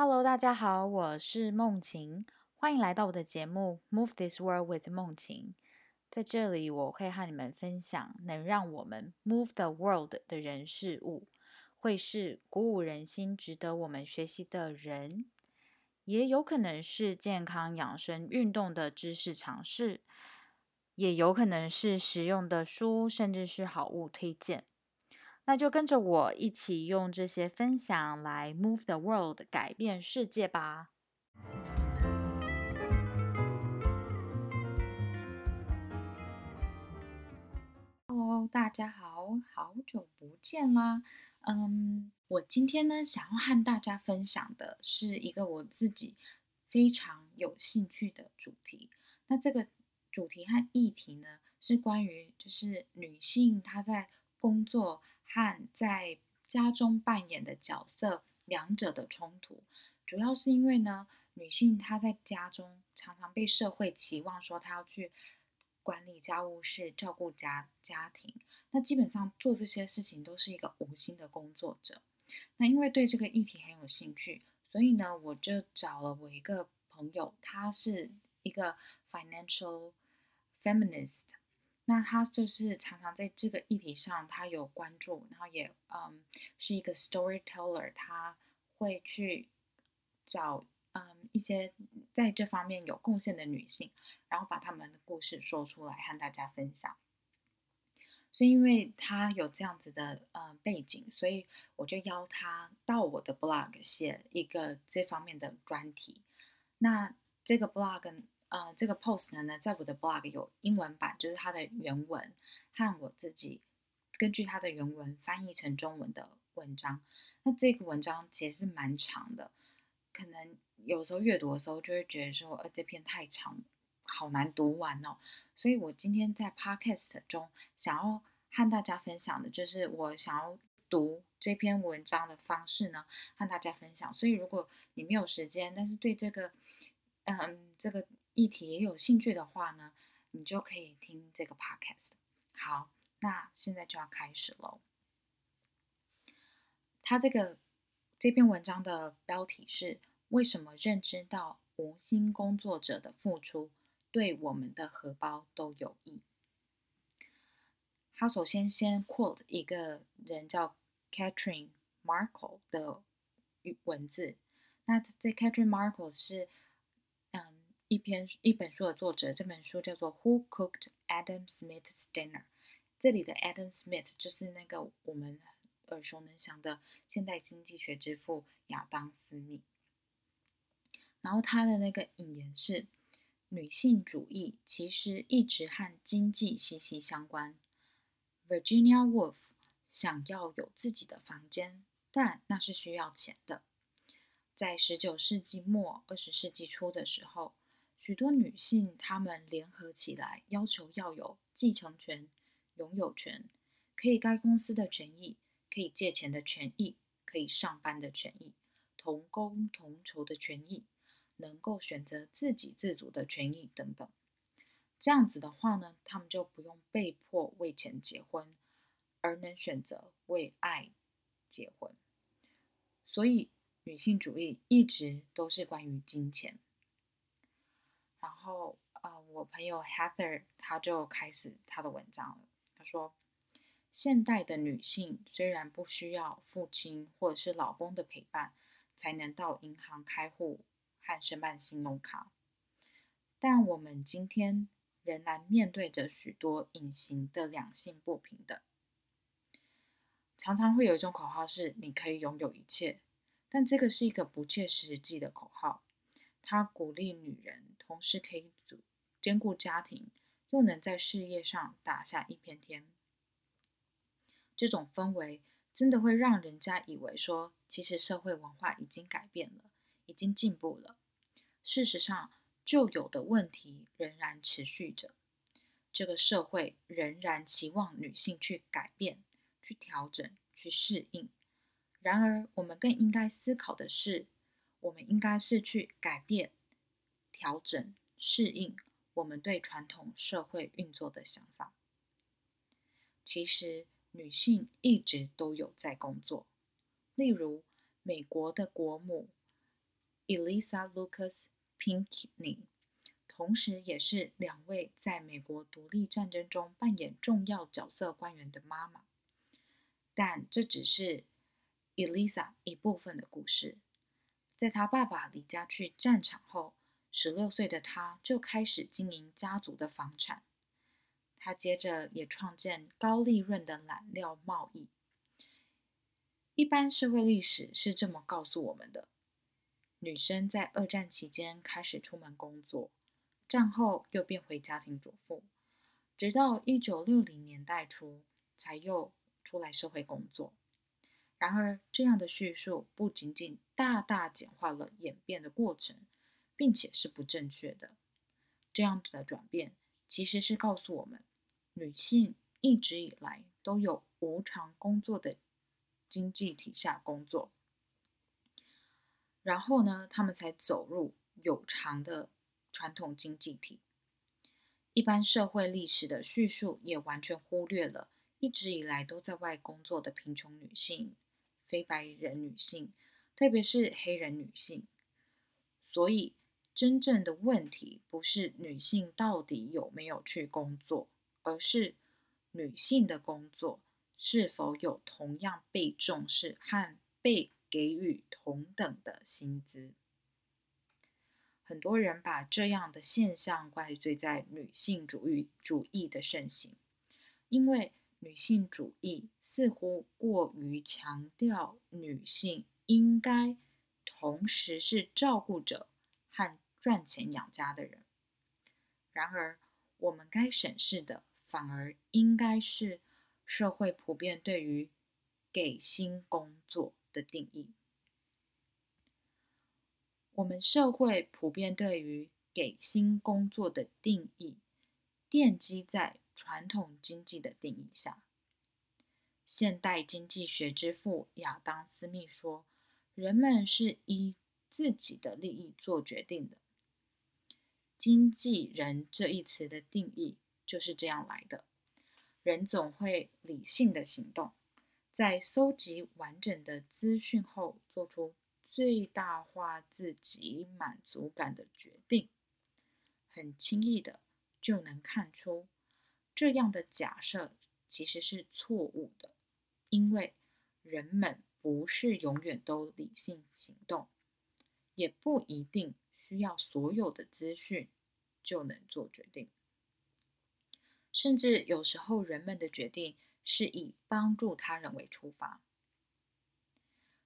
Hello，大家好，我是梦晴，欢迎来到我的节目《Move This World with 梦晴》。在这里，我会和你们分享能让我们 move the world 的人事物，会是鼓舞人心、值得我们学习的人，也有可能是健康养生、运动的知识尝试，也有可能是实用的书，甚至是好物推荐。那就跟着我一起用这些分享来 move the world，改变世界吧。Hello，大家好，好久不见啦。嗯，我今天呢，想要和大家分享的是一个我自己非常有兴趣的主题。那这个主题和议题呢，是关于就是女性她在工作。和在家中扮演的角色两者的冲突，主要是因为呢，女性她在家中常常被社会期望说她要去管理家务事、照顾家家庭，那基本上做这些事情都是一个无心的工作者。那因为对这个议题很有兴趣，所以呢，我就找了我一个朋友，他是一个 financial feminist。那他就是常常在这个议题上，他有关注，然后也嗯是一个 storyteller，他会去找嗯一些在这方面有贡献的女性，然后把他们的故事说出来和大家分享。是因为他有这样子的嗯背景，所以我就邀他到我的 blog 写一个这方面的专题。那这个 blog。呃，这个 post 呢，在我的 blog 有英文版，就是它的原文和我自己根据它的原文翻译成中文的文章。那这个文章其实是蛮长的，可能有时候阅读的时候就会觉得说，呃，这篇太长，好难读完哦。所以我今天在 podcast 中想要和大家分享的，就是我想要读这篇文章的方式呢，和大家分享。所以如果你没有时间，但是对这个，嗯，这个。议题也有兴趣的话呢，你就可以听这个 podcast。好，那现在就要开始喽。他这个这篇文章的标题是“为什么认知到无心工作者的付出对我们的荷包都有益”。他首先先 quote 一个人叫 Catherine Markle 的文字。那这 Catherine Markle 是。一篇一本书的作者，这本书叫做《Who Cooked Adam Smith's Dinner》。这里的 Adam Smith 就是那个我们耳熟能详的现代经济学之父亚当·斯密。然后他的那个引言是：女性主义其实一直和经济息息相关。Virginia Woolf 想要有自己的房间，但那是需要钱的。在十九世纪末、二十世纪初的时候。许多女性，她们联合起来，要求要有继承权、拥有权，可以该公司的权益，可以借钱的权益，可以上班的权益，同工同酬的权益，能够选择自给自足的权益等等。这样子的话呢，她们就不用被迫为钱结婚，而能选择为爱结婚。所以，女性主义一直都是关于金钱。然后，呃，我朋友 Heather 他就开始他的文章了。他说，现代的女性虽然不需要父亲或者是老公的陪伴才能到银行开户和申办信用卡，但我们今天仍然面对着许多隐形的两性不平等。常常会有一种口号是“你可以拥有一切”，但这个是一个不切实际的口号。它鼓励女人同时可以兼顾家庭，又能在事业上打下一片天。这种氛围真的会让人家以为说，其实社会文化已经改变了，已经进步了。事实上，旧有的问题仍然持续着。这个社会仍然期望女性去改变、去调整、去适应。然而，我们更应该思考的是。我们应该是去改变、调整、适应我们对传统社会运作的想法。其实，女性一直都有在工作。例如，美国的国母 Elisa Lucas Pinkney，同时也是两位在美国独立战争中扮演重要角色官员的妈妈。但这只是 Elisa 一部分的故事。在她爸爸离家去战场后，十六岁的她就开始经营家族的房产。她接着也创建高利润的染料贸易。一般社会历史是这么告诉我们的：女生在二战期间开始出门工作，战后又变回家庭主妇，直到一九六零年代初才又出来社会工作。然而，这样的叙述不仅仅大大简化了演变的过程，并且是不正确的。这样子的转变其实是告诉我们，女性一直以来都有无偿工作的。经济体下工作，然后呢，他们才走入有偿的传统经济体。一般社会历史的叙述也完全忽略了一直以来都在外工作的贫穷女性、非白人女性，特别是黑人女性。所以，真正的问题不是女性到底有没有去工作，而是女性的工作。是否有同样被重视和被给予同等的薪资？很多人把这样的现象怪罪在女性主义主义的盛行，因为女性主义似乎过于强调女性应该同时是照顾者和赚钱养家的人。然而，我们该审视的反而应该是。社会普遍对于给薪工作的定义，我们社会普遍对于给薪工作的定义，奠基在传统经济的定义下。现代经济学之父亚当·斯密说：“人们是依自己的利益做决定的。”经纪人这一词的定义就是这样来的。人总会理性的行动，在搜集完整的资讯后，做出最大化自己满足感的决定。很轻易的就能看出，这样的假设其实是错误的，因为人们不是永远都理性行动，也不一定需要所有的资讯就能做决定。甚至有时候，人们的决定是以帮助他人为出发，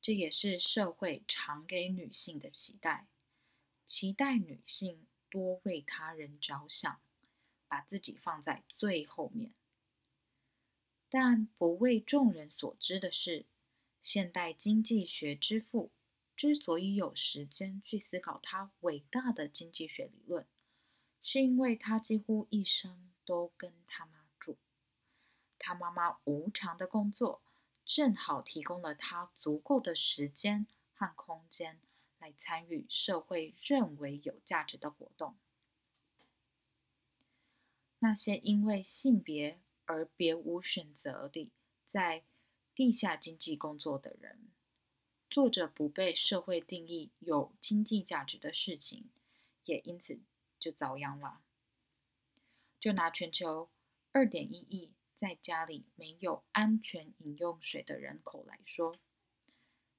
这也是社会常给女性的期待，期待女性多为他人着想，把自己放在最后面。但不为众人所知的是，现代经济学之父之所以有时间去思考他伟大的经济学理论，是因为他几乎一生。都跟他妈住，他妈妈无偿的工作，正好提供了他足够的时间和空间来参与社会认为有价值的活动。那些因为性别而别无选择地在地下经济工作的人，做着不被社会定义有经济价值的事情，也因此就遭殃了。就拿全球二点一亿在家里没有安全饮用水的人口来说，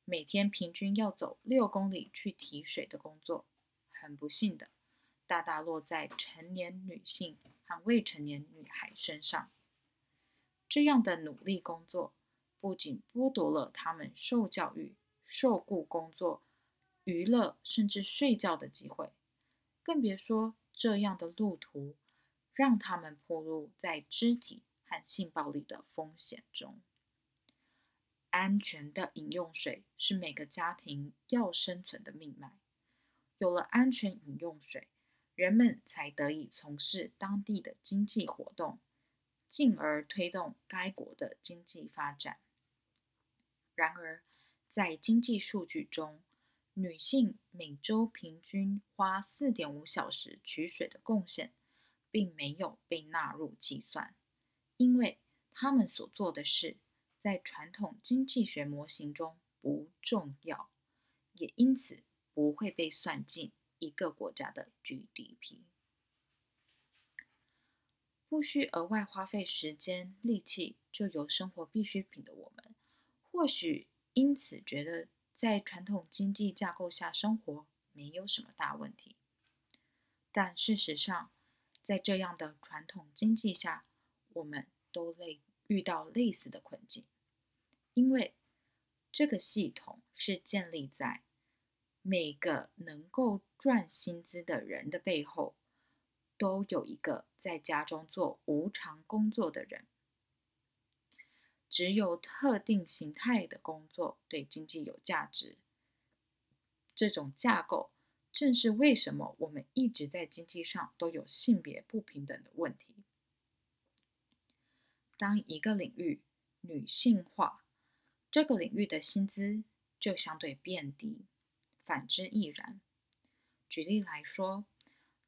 每天平均要走六公里去提水的工作，很不幸的，大大落在成年女性和未成年女孩身上。这样的努力工作，不仅剥夺了他们受教育、受雇工作、娱乐甚至睡觉的机会，更别说这样的路途。让他们暴露在肢体和性暴力的风险中。安全的饮用水是每个家庭要生存的命脉。有了安全饮用水，人们才得以从事当地的经济活动，进而推动该国的经济发展。然而，在经济数据中，女性每周平均花四点五小时取水的贡献。并没有被纳入计算，因为他们所做的事在传统经济学模型中不重要，也因此不会被算进一个国家的 GDP。不需额外花费时间力气就有生活必需品的我们，或许因此觉得在传统经济架构下生活没有什么大问题。但事实上，在这样的传统经济下，我们都类遇到类似的困境，因为这个系统是建立在每个能够赚薪资的人的背后。都有一个在家中做无偿工作的人，只有特定形态的工作对经济有价值。这种架构正是为什么我们一直在经济上都有性别不平等的问题。当一个领域女性化，这个领域的薪资就相对变低，反之亦然。举例来说。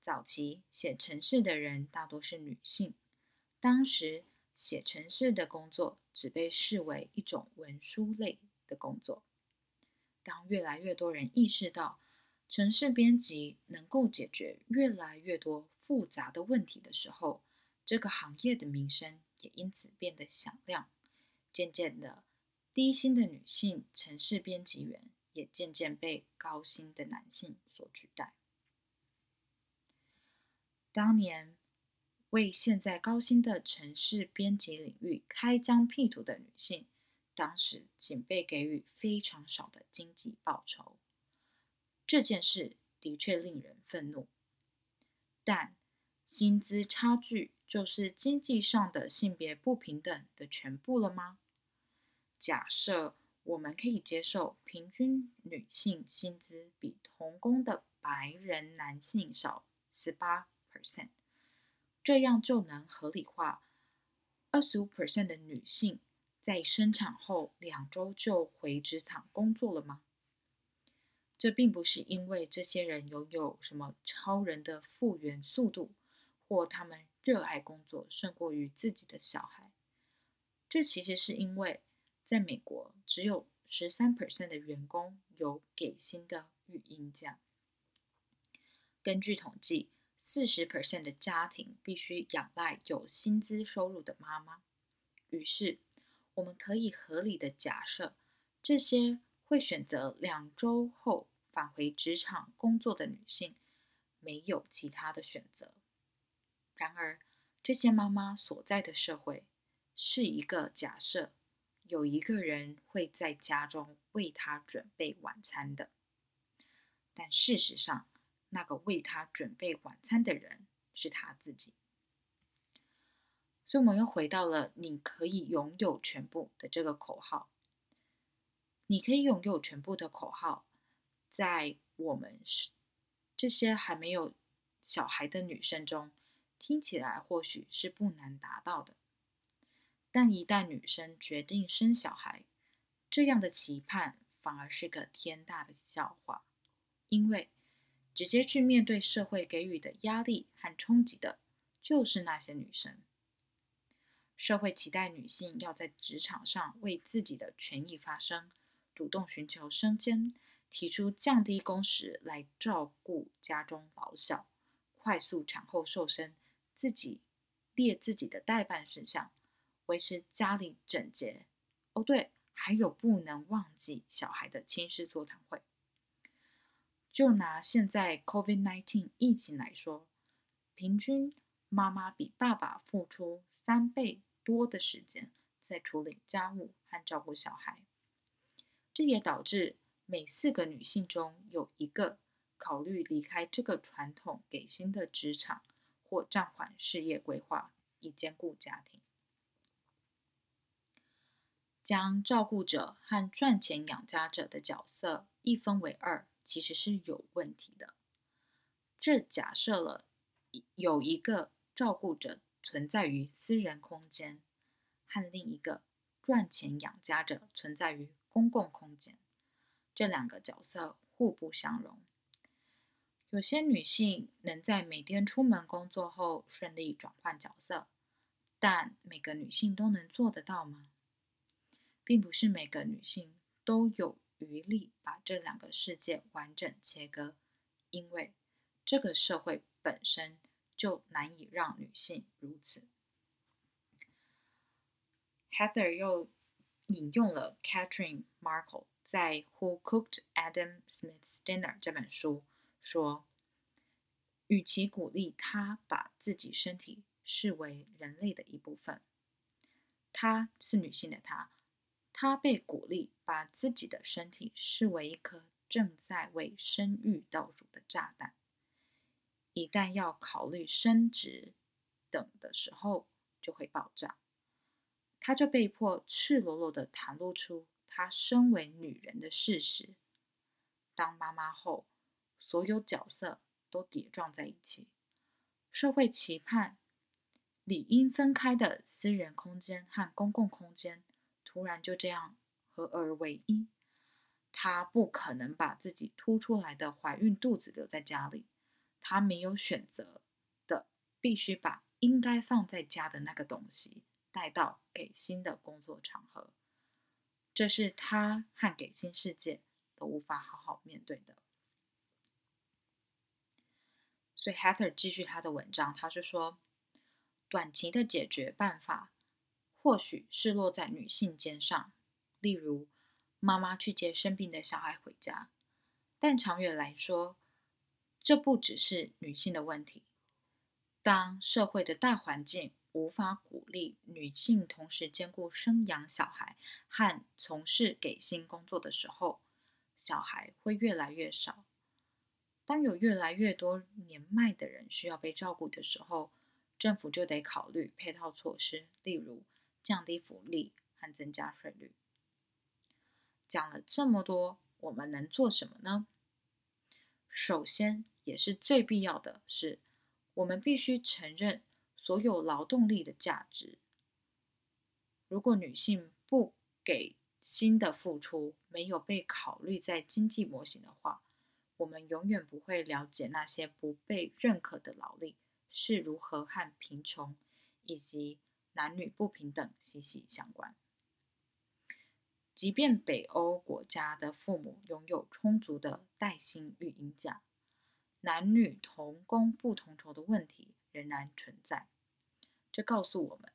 早期写程式的人大多是女性，当时写程式的工作只被视为一种文书类的工作。当越来越多人意识到城市编辑能够解决越来越多复杂的问题的时候，这个行业的名声也因此变得响亮。渐渐的，低薪的女性城市编辑员也渐渐被高薪的男性所取代。当年为现在高薪的城市编辑领域开疆辟土的女性，当时仅被给予非常少的经济报酬。这件事的确令人愤怒，但薪资差距就是经济上的性别不平等的全部了吗？假设我们可以接受平均女性薪资比同工的白人男性少十八。percent，这样就能合理化二十五 percent 的女性在生产后两周就回职场工作了吗？这并不是因为这些人拥有什么超人的复原速度，或他们热爱工作胜过于自己的小孩。这其实是因为在美国，只有十三 percent 的员工有给薪的育婴假。根据统计。四十 percent 的家庭必须仰赖有薪资收入的妈妈，于是我们可以合理的假设，这些会选择两周后返回职场工作的女性没有其他的选择。然而，这些妈妈所在的社会是一个假设，有一个人会在家中为她准备晚餐的，但事实上。那个为他准备晚餐的人是他自己，所以我们又回到了“你可以拥有全部”的这个口号。你可以拥有全部的口号，在我们这些还没有小孩的女生中，听起来或许是不难达到的。但一旦女生决定生小孩，这样的期盼反而是个天大的笑话，因为。直接去面对社会给予的压力和冲击的，就是那些女生。社会期待女性要在职场上为自己的权益发声，主动寻求升迁，提出降低工时来照顾家中老小，快速产后瘦身，自己列自己的代办事项，维持家里整洁。哦，对，还有不能忘记小孩的亲师座谈会。就拿现在 COVID-19 疫情来说，平均妈妈比爸爸付出三倍多的时间在处理家务和照顾小孩。这也导致每四个女性中有一个考虑离开这个传统给薪的职场，或暂缓事业规划，以兼顾家庭。将照顾者和赚钱养家者的角色一分为二。其实是有问题的。这假设了有一个照顾者存在于私人空间，和另一个赚钱养家者存在于公共空间，这两个角色互不相容。有些女性能在每天出门工作后顺利转换角色，但每个女性都能做得到吗？并不是每个女性都有余力把这两个世界完整切割，因为这个社会本身就难以让女性如此。Heather 又引用了 Catherine Markle 在《Who Cooked Adam Smith's Dinner》这本书说：“与其鼓励他把自己身体视为人类的一部分，她是女性的她，她被鼓励把自己的身体视为一颗正在为生育倒数的炸弹。一旦要考虑生殖等的时候，就会爆炸。”她就被迫赤裸裸的袒露出她身为女人的事实。当妈妈后，所有角色都叠撞在一起，社会期盼理应分开的私人空间和公共空间，突然就这样合而为一。她不可能把自己凸出来的怀孕肚子留在家里，她没有选择的，必须把应该放在家的那个东西。带到给新的工作场合，这是他和给新世界都无法好好面对的。所以 Heather 继续他的文章，他是说，短期的解决办法或许是落在女性肩上，例如妈妈去接生病的小孩回家，但长远来说，这不只是女性的问题。当社会的大环境，无法鼓励女性同时兼顾生养小孩和从事给薪工作的时候，小孩会越来越少。当有越来越多年迈的人需要被照顾的时候，政府就得考虑配套措施，例如降低福利和增加税率。讲了这么多，我们能做什么呢？首先，也是最必要的是，我们必须承认。所有劳动力的价值。如果女性不给新的付出，没有被考虑在经济模型的话，我们永远不会了解那些不被认可的劳力是如何和贫穷以及男女不平等息息相关。即便北欧国家的父母拥有充足的带薪育婴假，男女同工不同酬的问题。仍然存在，这告诉我们，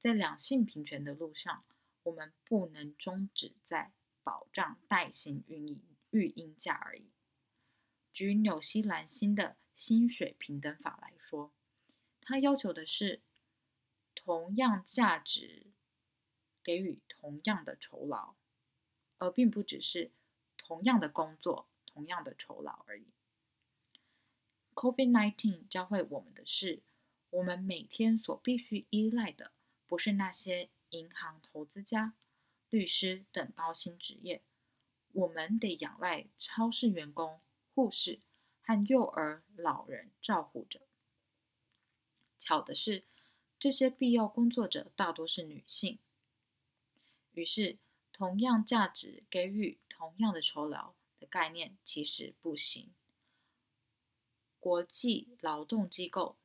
在两性平权的路上，我们不能终止在保障带薪育婴育婴假而已。举纽西兰新的薪水平等法来说，它要求的是同样价值给予同样的酬劳，而并不只是同样的工作、同样的酬劳而已。COVID-19 教会我们的是，我们每天所必须依赖的，不是那些银行投资家、律师等高薪职业，我们得仰赖超市员工、护士和幼儿、老人照护者。巧的是，这些必要工作者大多是女性。于是，同样价值给予同样的酬劳的概念其实不行。国际劳动机构，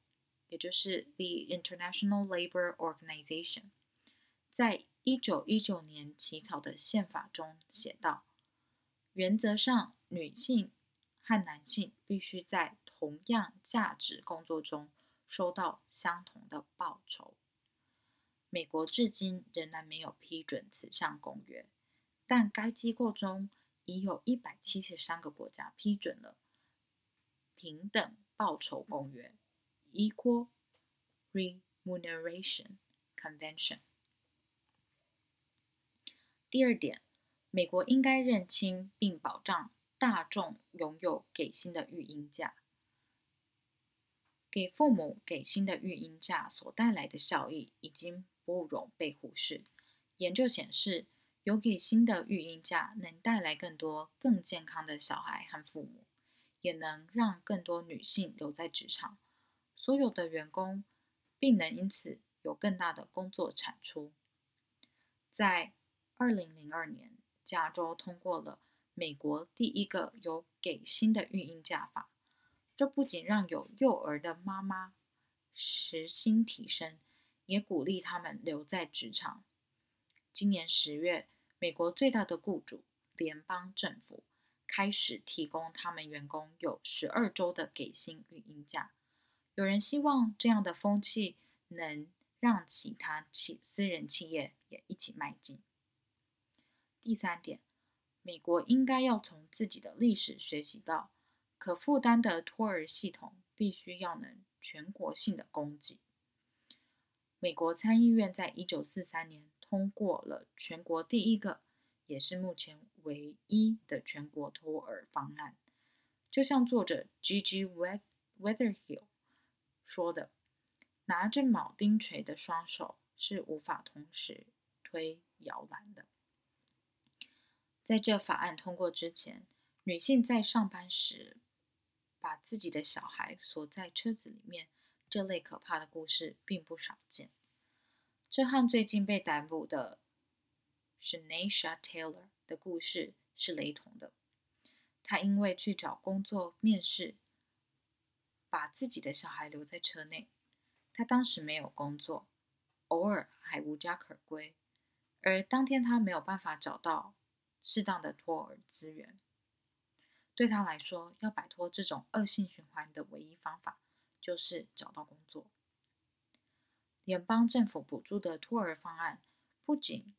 也就是 The International Labor Organization，在一九一九年起草的宪法中写道：原则上，女性和男性必须在同样价值工作中收到相同的报酬。美国至今仍然没有批准此项公约，但该机构中已有一百七十三个国家批准了。平等报酬公约 （Equal Remuneration Convention）。第二点，美国应该认清并保障大众拥有给薪的育婴假。给父母给薪的育婴假所带来的效益已经不容被忽视。研究显示，有给薪的育婴假能带来更多更健康的小孩和父母。也能让更多女性留在职场，所有的员工并能因此有更大的工作产出。在二零零二年，加州通过了美国第一个有给薪的育婴假法，这不仅让有幼儿的妈妈时薪提升，也鼓励他们留在职场。今年十月，美国最大的雇主联邦政府开始提供他们员工有十二周的给薪育婴假。有人希望这样的风气能让其他企私人企业也一起迈进。第三点，美国应该要从自己的历史学习到，可负担的托儿系统必须要能全国性的供给。美国参议院在一九四三年通过了全国第一个，也是目前唯一的全国托儿方案。就像作者 G.G. Weatherhill 说的：“拿着铆钉锤的双手是无法同时推摇篮的。”在这法案通过之前，女性在上班时把自己的小孩锁在车子里面。这类可怕的故事并不少见，这和最近被逮捕的 Shanesha Taylor 的故事是雷同的。他因为去找工作面试，把自己的小孩留在车内。他当时没有工作，偶尔还无家可归，而当天他没有办法找到适当的托儿资源。对他来说，要摆脱这种恶性循环的唯一方法。就是找到工作。联邦政府补助的托儿方案不仅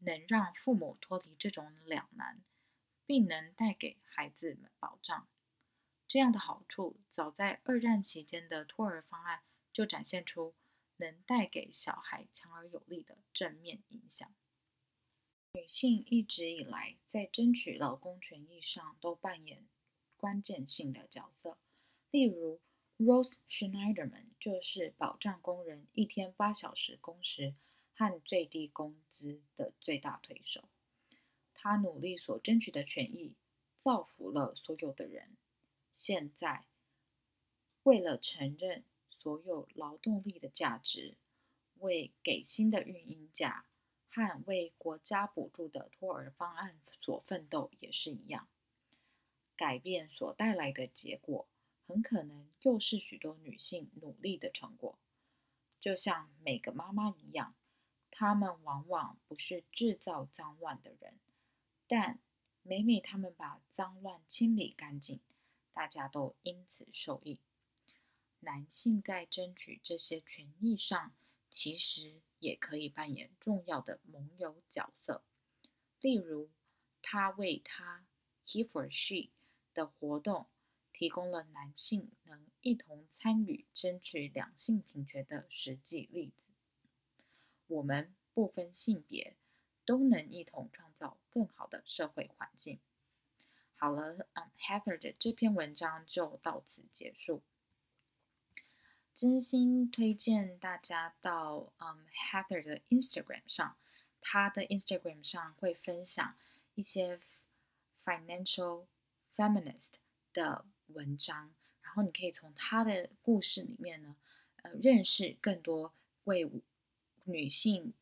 能让父母脱离这种两难，并能带给孩子们保障。这样的好处，早在二战期间的托儿方案就展现出能带给小孩强而有力的正面影响。女性一直以来在争取劳工权益上都扮演关键性的角色，例如。Rose Schneiderman 就是保障工人一天八小时工时和最低工资的最大推手。他努力所争取的权益，造福了所有的人。现在，为了承认所有劳动力的价值，为给薪的育婴假和为国家补助的托儿方案所奋斗也是一样。改变所带来的结果。很可能又是许多女性努力的成果，就像每个妈妈一样，她们往往不是制造脏乱的人，但每每她们把脏乱清理干净，大家都因此受益。男性在争取这些权益上，其实也可以扮演重要的盟友角色，例如，他为他 he for she 的活动。提供了男性能一同参与争取两性平权的实际例子。我们不分性别，都能一同创造更好的社会环境。好了，嗯，Heather 的这篇文章就到此结束。真心推荐大家到嗯 Heather 的 Instagram 上，他的 Instagram 上会分享一些 financial feminist 的。文章，然后你可以从他的故事里面呢，呃，认识更多为女性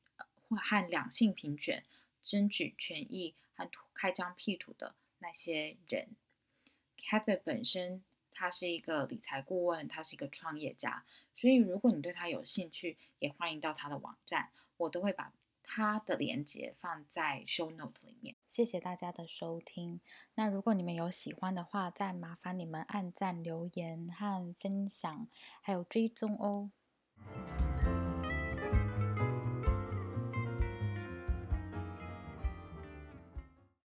或和两性平权争取权益和开疆辟土的那些人。Heather 本身他是一个理财顾问，他是一个创业家，所以如果你对他有兴趣，也欢迎到他的网站，我都会把。他的链接放在 show note 里面。谢谢大家的收听。那如果你们有喜欢的话，再麻烦你们按赞、留言和分享，还有追踪哦。